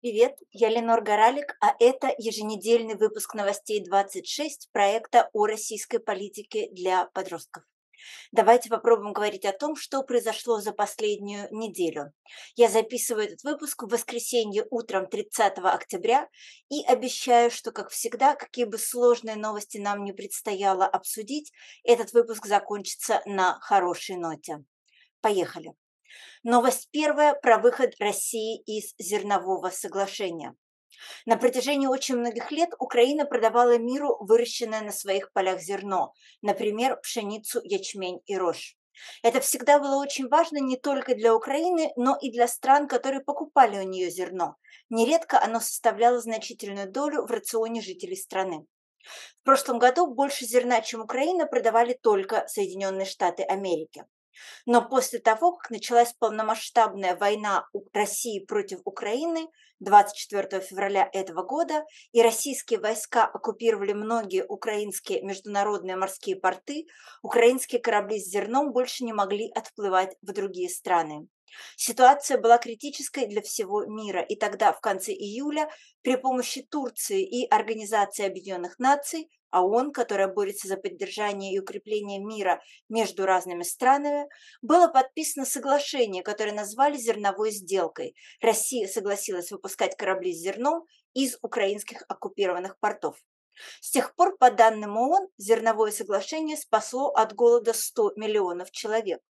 Привет, я Ленор Горалик, а это еженедельный выпуск новостей 26 проекта о российской политике для подростков. Давайте попробуем говорить о том, что произошло за последнюю неделю. Я записываю этот выпуск в воскресенье утром 30 октября и обещаю, что, как всегда, какие бы сложные новости нам не предстояло обсудить, этот выпуск закончится на хорошей ноте. Поехали. Новость первая про выход России из зернового соглашения. На протяжении очень многих лет Украина продавала миру выращенное на своих полях зерно, например, пшеницу, ячмень и рожь. Это всегда было очень важно не только для Украины, но и для стран, которые покупали у нее зерно. Нередко оно составляло значительную долю в рационе жителей страны. В прошлом году больше зерна, чем Украина, продавали только Соединенные Штаты Америки. Но после того, как началась полномасштабная война России против Украины 24 февраля этого года, и российские войска оккупировали многие украинские международные морские порты, украинские корабли с зерном больше не могли отплывать в другие страны. Ситуация была критической для всего мира, и тогда, в конце июля, при помощи Турции и Организации Объединенных Наций, ООН, которая борется за поддержание и укрепление мира между разными странами, было подписано соглашение, которое назвали зерновой сделкой. Россия согласилась выпускать корабли с зерном из украинских оккупированных портов. С тех пор, по данным ООН, зерновое соглашение спасло от голода 100 миллионов человек.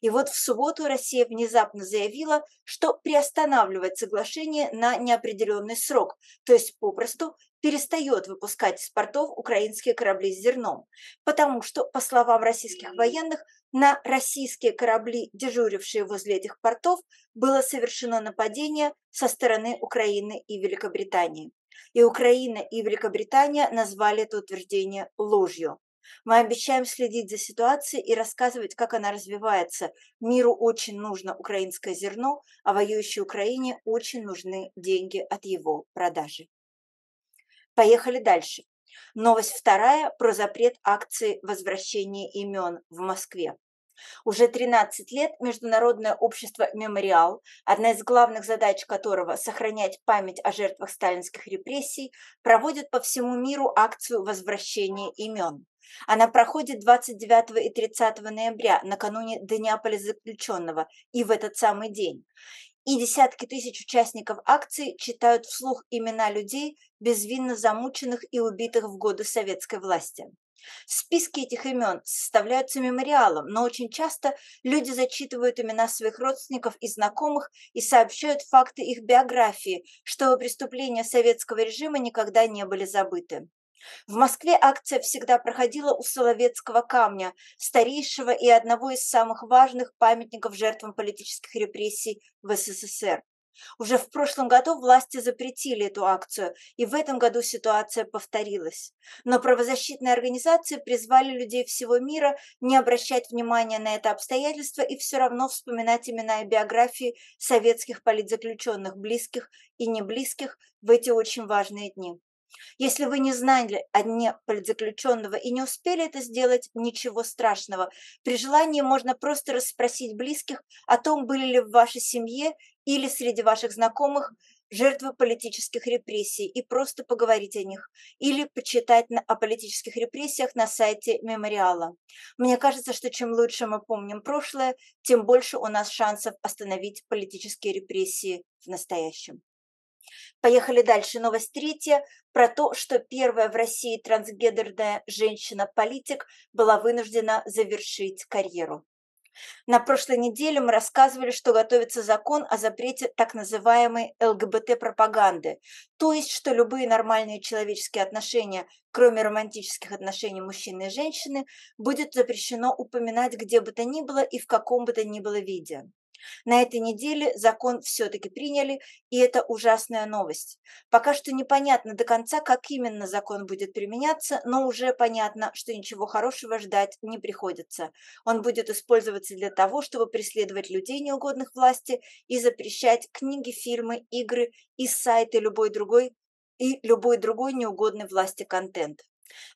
И вот в субботу Россия внезапно заявила, что приостанавливает соглашение на неопределенный срок, то есть попросту перестает выпускать из портов украинские корабли с зерном, потому что, по словам российских военных, на российские корабли, дежурившие возле этих портов, было совершено нападение со стороны Украины и Великобритании. И Украина и Великобритания назвали это утверждение ложью. Мы обещаем следить за ситуацией и рассказывать, как она развивается. Миру очень нужно украинское зерно, а воюющей Украине очень нужны деньги от его продажи. Поехали дальше. Новость вторая про запрет акции возвращения имен в Москве. Уже 13 лет Международное общество «Мемориал», одна из главных задач которого – сохранять память о жертвах сталинских репрессий, проводит по всему миру акцию возвращения имен. Она проходит 29 и 30 ноября, накануне Дня заключенного, и в этот самый день и десятки тысяч участников акции читают вслух имена людей, безвинно замученных и убитых в годы советской власти. Списки этих имен составляются мемориалом, но очень часто люди зачитывают имена своих родственников и знакомых и сообщают факты их биографии, чтобы преступления советского режима никогда не были забыты. В Москве акция всегда проходила у Соловецкого камня, старейшего и одного из самых важных памятников жертвам политических репрессий в СССР. Уже в прошлом году власти запретили эту акцию, и в этом году ситуация повторилась. Но правозащитные организации призвали людей всего мира не обращать внимания на это обстоятельство и все равно вспоминать имена и биографии советских политзаключенных, близких и неблизких в эти очень важные дни. Если вы не знали о дне политзаключенного и не успели это сделать, ничего страшного. При желании можно просто расспросить близких о том, были ли в вашей семье или среди ваших знакомых жертвы политических репрессий и просто поговорить о них или почитать о политических репрессиях на сайте мемориала. Мне кажется, что чем лучше мы помним прошлое, тем больше у нас шансов остановить политические репрессии в настоящем. Поехали дальше. Новость третья про то, что первая в России трансгендерная женщина-политик была вынуждена завершить карьеру. На прошлой неделе мы рассказывали, что готовится закон о запрете так называемой ЛГБТ-пропаганды, то есть, что любые нормальные человеческие отношения, кроме романтических отношений мужчины и женщины, будет запрещено упоминать где бы то ни было и в каком бы то ни было виде. На этой неделе закон все-таки приняли, и это ужасная новость. Пока что непонятно до конца, как именно закон будет применяться, но уже понятно, что ничего хорошего ждать не приходится. Он будет использоваться для того, чтобы преследовать людей, неугодных власти, и запрещать книги, фильмы, игры и сайты любой другой и любой другой неугодной власти контент.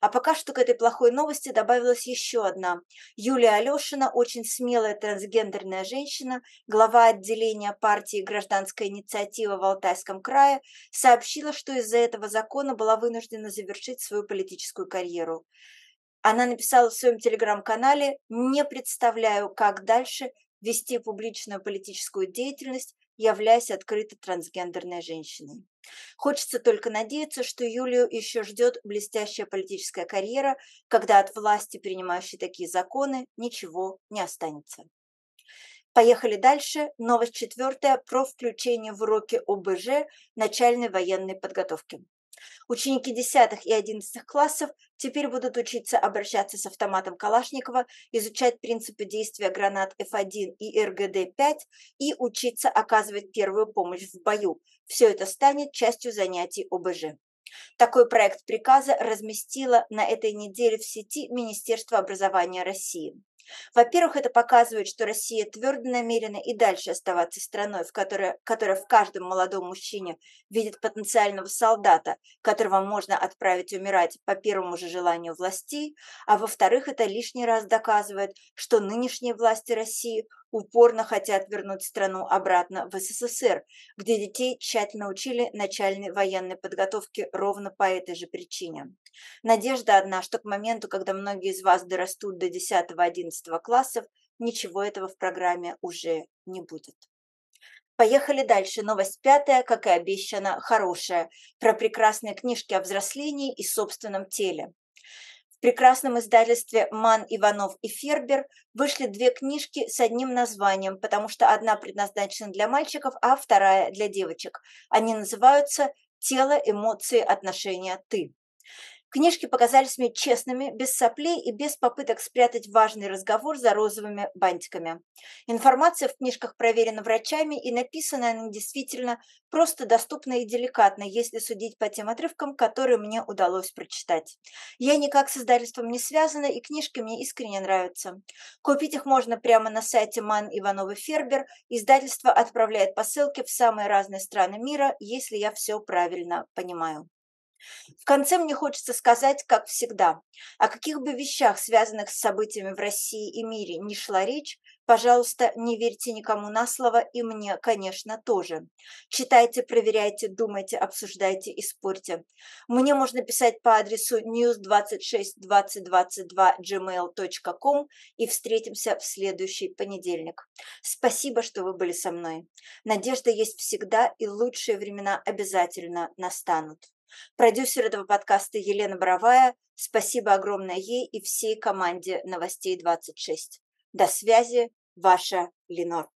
А пока что к этой плохой новости добавилась еще одна. Юлия Алешина, очень смелая трансгендерная женщина, глава отделения партии «Гражданская инициатива» в Алтайском крае, сообщила, что из-за этого закона была вынуждена завершить свою политическую карьеру. Она написала в своем телеграм-канале «Не представляю, как дальше вести публичную политическую деятельность, являясь открыто трансгендерной женщиной. Хочется только надеяться, что Юлию еще ждет блестящая политическая карьера, когда от власти, принимающей такие законы, ничего не останется. Поехали дальше. Новость четвертая про включение в уроки ОБЖ начальной военной подготовки. Ученики 10 и 11 классов теперь будут учиться обращаться с автоматом Калашникова, изучать принципы действия гранат F1 и РГД-5 и учиться оказывать первую помощь в бою. Все это станет частью занятий ОБЖ. Такой проект приказа разместило на этой неделе в сети Министерство образования России. Во-первых, это показывает, что Россия твердо намерена и дальше оставаться страной, в которой, которая в каждом молодом мужчине видит потенциального солдата, которого можно отправить умирать по первому же желанию властей, а во-вторых, это лишний раз доказывает, что нынешние власти России упорно хотят вернуть страну обратно в СССР, где детей тщательно учили начальной военной подготовке ровно по этой же причине. Надежда одна, что к моменту, когда многие из вас дорастут до 10-11 классов, ничего этого в программе уже не будет. Поехали дальше. Новость пятая, как и обещано, хорошая, про прекрасные книжки о взрослении и собственном теле. В прекрасном издательстве «Ман, Иванов и Фербер» вышли две книжки с одним названием, потому что одна предназначена для мальчиков, а вторая для девочек. Они называются «Тело, эмоции, отношения, ты». Книжки показались мне честными, без соплей и без попыток спрятать важный разговор за розовыми бантиками. Информация в книжках проверена врачами и написана она действительно просто доступно и деликатно, если судить по тем отрывкам, которые мне удалось прочитать. Я никак с издательством не связана, и книжки мне искренне нравятся. Купить их можно прямо на сайте Ман Ивановы Фербер. Издательство отправляет посылки в самые разные страны мира, если я все правильно понимаю. В конце мне хочется сказать, как всегда, о каких бы вещах, связанных с событиями в России и мире, не шла речь, пожалуйста, не верьте никому на слово, и мне, конечно, тоже. Читайте, проверяйте, думайте, обсуждайте и спорьте. Мне можно писать по адресу news262022gmail.com и встретимся в следующий понедельник. Спасибо, что вы были со мной. Надежда есть всегда, и лучшие времена обязательно настанут. Продюсер этого подкаста Елена Боровая. Спасибо огромное ей и всей команде «Новостей 26». До связи, ваша Ленор.